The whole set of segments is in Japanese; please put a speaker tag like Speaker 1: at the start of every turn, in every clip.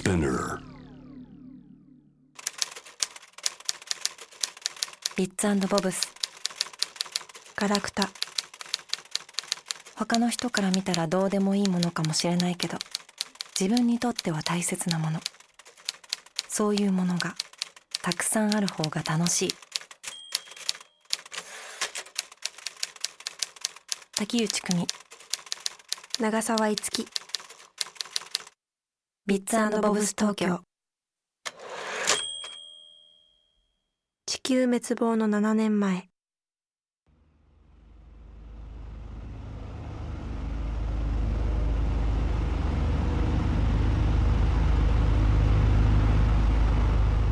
Speaker 1: Spinner.
Speaker 2: ビッツボブス。ガラクタ。他の人から見たらどうでもいいものかもしれないけど自分にとっては大切なもの。そういうものがたくさんある方が楽しい。滝内久美長澤いつき。ビッツボブス東京地球滅亡の7年前。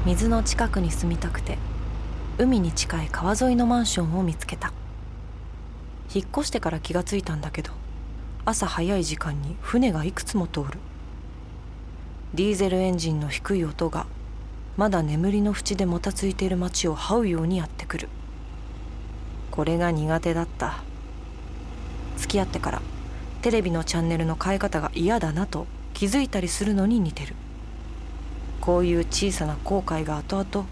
Speaker 2: 水の近くに住みたくて海に近い川沿いのマンションを見つけた。引っ越してから気がついたんだけど朝早い時間に船がいくつも通る。ディーゼルエンジンの低い音がまだ眠りの淵でもたついている街を這うようにやってくる。これが苦手だった。付き合ってからテレビのチャンネルの変え方が嫌だなと気づいたりするのに似てる。こういう小さな後悔が後々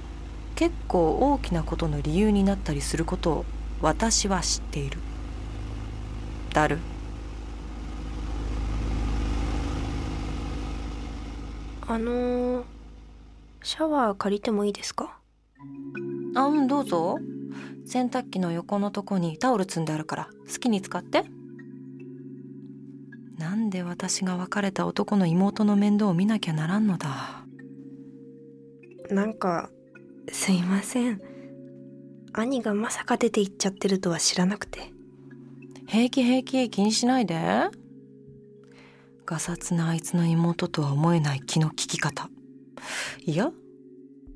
Speaker 2: 結構大きなことの理由になったりすることを私は知っているだる
Speaker 3: あのー、シャワー借りてもいいですか？
Speaker 2: あうんどうぞ。洗濯機の横のとこにタオル積んであるから好きに使って。なんで私が別れた男の妹の面倒を見なきゃならんのだ。
Speaker 3: なんかすいません。兄がまさか出て行っちゃってるとは知らなくて。
Speaker 2: 平気平気気にしないでガサツなあいつの妹とは思えない気の利き方。いや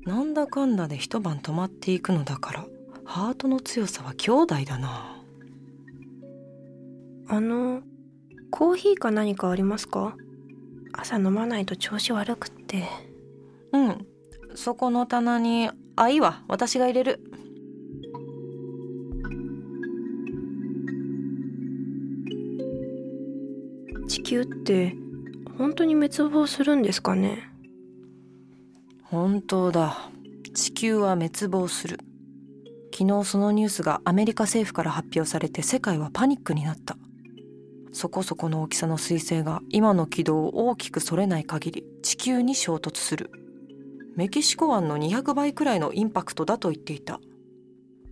Speaker 2: なんだかんだで一晩泊まっていくのだからハートの強さは兄弟だな。
Speaker 3: あのコーヒーか何かありますか？朝飲まないと調子悪くって。
Speaker 2: うんそこの棚にあいいわ私が入れる
Speaker 3: 球って本当に滅亡するんですかね？
Speaker 2: 本当だ。地球は滅亡する。昨日そのニュースがアメリカ政府から発表されて世界はパニックになった。そこそこの大きさの彗星が今の軌道を大きくそれない限り地球に衝突する。メキシコ湾の200倍くらいのインパクトだと言っていた。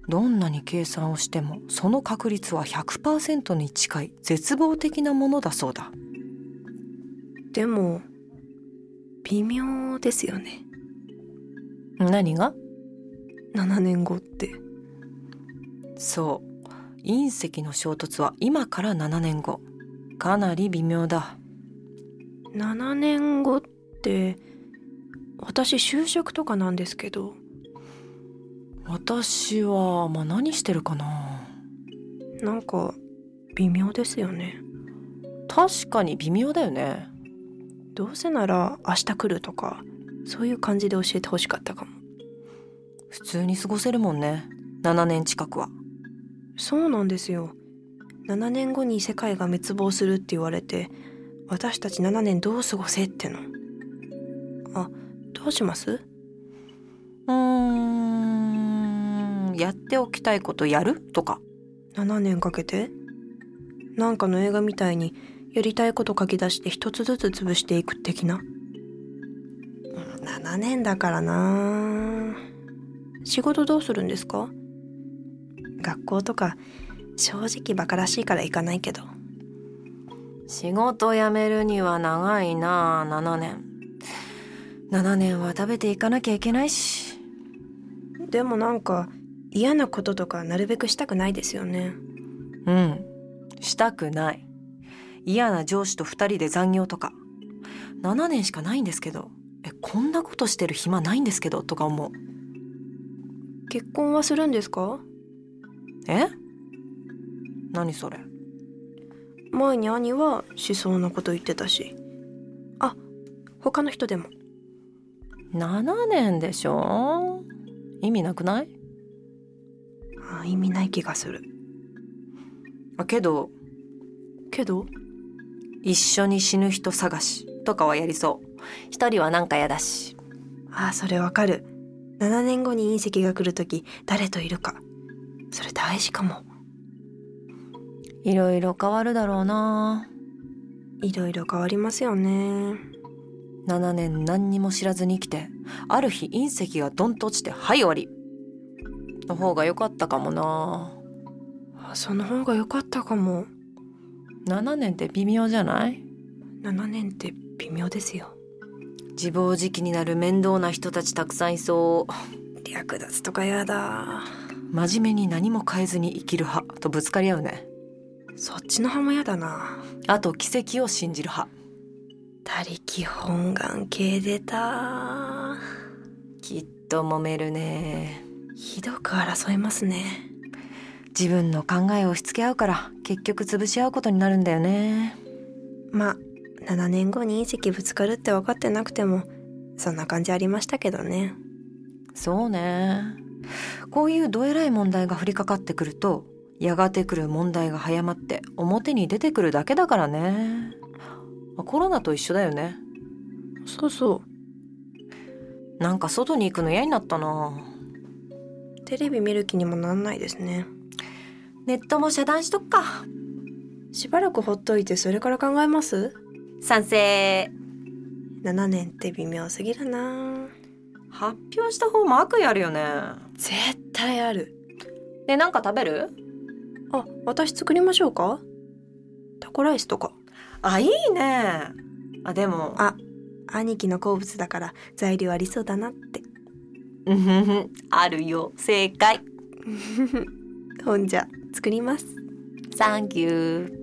Speaker 2: どんなに計算をしてもその確率は100%に近い絶望的なものだそうだ。
Speaker 3: でも微妙ですよね。
Speaker 2: 何が
Speaker 3: ？7年後って。
Speaker 2: そう。隕石の衝突は今から7年後。かなり微妙だ。
Speaker 3: 7年後って私就職とかなんですけど。
Speaker 2: 私はまあ何してるかな？
Speaker 3: なんか微妙ですよね。
Speaker 2: 確かに微妙だよね
Speaker 3: どうせなら明日来るとかそういう感じで教えてほしかったかも。
Speaker 2: 普通に過ごせるもんね。7年近くは。
Speaker 3: そうなんですよ。7年後に世界が滅亡するって言われて私たち7年どう過ごせっての。あどうします？
Speaker 2: うーん。やっておきたいことやる？とか。
Speaker 3: 7年かけて？なんかの映画みたいにやりたいこと書き出して一つずつ潰していく的な？7年だからな。仕事どうするんですか？学校とか正直バカらしいから行かないけど。
Speaker 2: 仕事辞めるには長いな7年。7年は食べていかなきゃいけないし。
Speaker 3: でもなんか嫌なこととかなるべくしたくないですよね。
Speaker 2: うんしたくない嫌な上司と2人で残業とか。7年しかないんですけど。えこんなことしてる暇ないんですけどとか思う。
Speaker 3: 結婚はするんですか？
Speaker 2: え？何それ？
Speaker 3: 前に兄はしそうなこと言ってたし。あ他の人でも。
Speaker 2: 7年でしょ？意味なくない？
Speaker 3: あ意味ない気がする。
Speaker 2: あけど。
Speaker 3: けど？
Speaker 2: 一緒に死ぬ人探しとかはやりそう。一人はなんか嫌だし。
Speaker 3: ああそれわかる。7年後に隕石が来る時誰といるか。それ大事かも。
Speaker 2: いろいろ変わるだろうな。い
Speaker 3: ろいろ変わりますよね。
Speaker 2: 7年何にも知らずに生きてある日隕石がドンと落ちてはい終わり。の方が良かったかもな。
Speaker 3: あその方が良かったかも
Speaker 2: 7年って微妙じゃない
Speaker 3: ？7年って微妙ですよ。
Speaker 2: 自暴自棄になる面倒な人たちたくさんいそう。
Speaker 3: 略奪とかやだ。
Speaker 2: 真面目に何も変えずに生きる派とぶつかり合うね。
Speaker 3: そっちの派もやだな。
Speaker 2: あと奇跡を信じる派。
Speaker 3: 他力本願系出た。
Speaker 2: きっと揉めるね。
Speaker 3: ひどく争いますね
Speaker 2: 自分の考えを押し付け合うから結局潰し合うことになるんだよね。
Speaker 3: まあ7年後に隕石ぶつかるって分かってなくてもそんな感じありましたけどね。
Speaker 2: そうね。こういうどえらい問題が降りかかってくるとやがて来る問題が早まって表に出てくるだけだからね。コロナと一緒だよね。
Speaker 3: そうそ
Speaker 2: なんか外に行くの嫌になったな。
Speaker 3: うテレビ見る気にもなんないですね
Speaker 2: ネットも遮断しとくか。
Speaker 3: しばらくほっといてそれから考えます？
Speaker 2: 賛成。
Speaker 3: 7年って微妙すぎるな。
Speaker 2: 発表した方も悪意あるよね。
Speaker 3: 絶対ある。
Speaker 2: ねなんか食べる？
Speaker 3: あ私作りましょうか？タコライスとか。
Speaker 2: あいいね。あでも。
Speaker 3: あ兄貴の好物だから材料ありそうだなって。
Speaker 2: うん。あるよ。正解。
Speaker 3: ほんじゃ作ります。
Speaker 2: サンキュー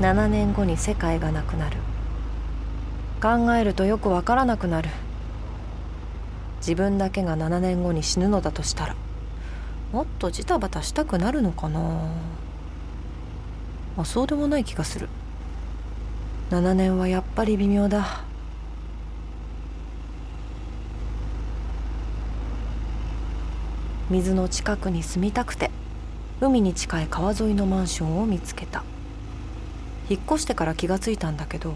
Speaker 2: 7年後に世界がなくなる。考えるとよくわからなくなる。自分だけが7年後に死ぬのだとしたらもっとジタバタしたくなるのかな。あそうでもない気がする。7年はやっぱり微妙だ。水の近くに住みたくて海に近い川沿いのマンションを見つけた。引っ越してから気がついたんだけど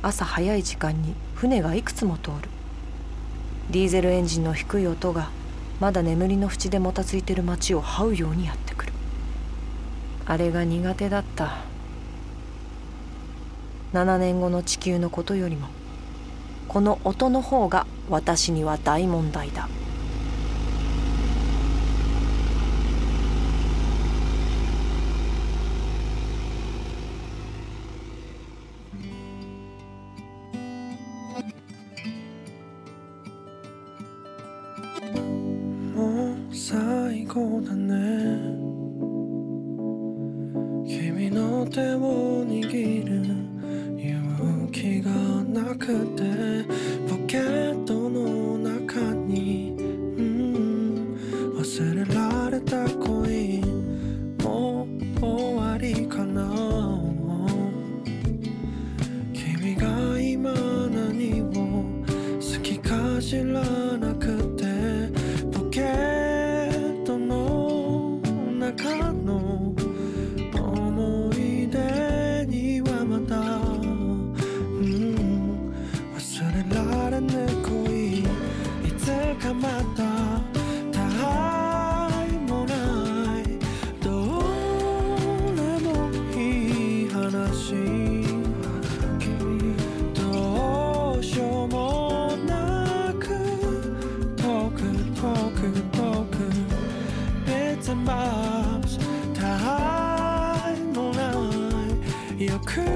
Speaker 2: 朝早い時間に船がいくつも通る。ディーゼルエンジンの低い音がまだ眠りの淵でもたついてる街を這うようにやってくるあれが苦手だった。7年後の地球のことよりもこの音の方が私には大問題だ。
Speaker 1: もう最後だね。君の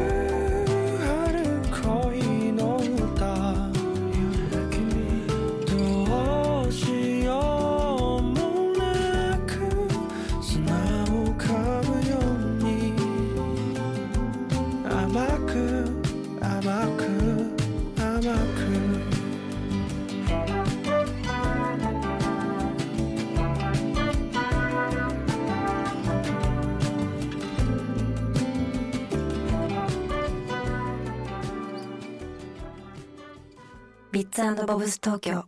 Speaker 1: girl.
Speaker 2: ビッツボブス東京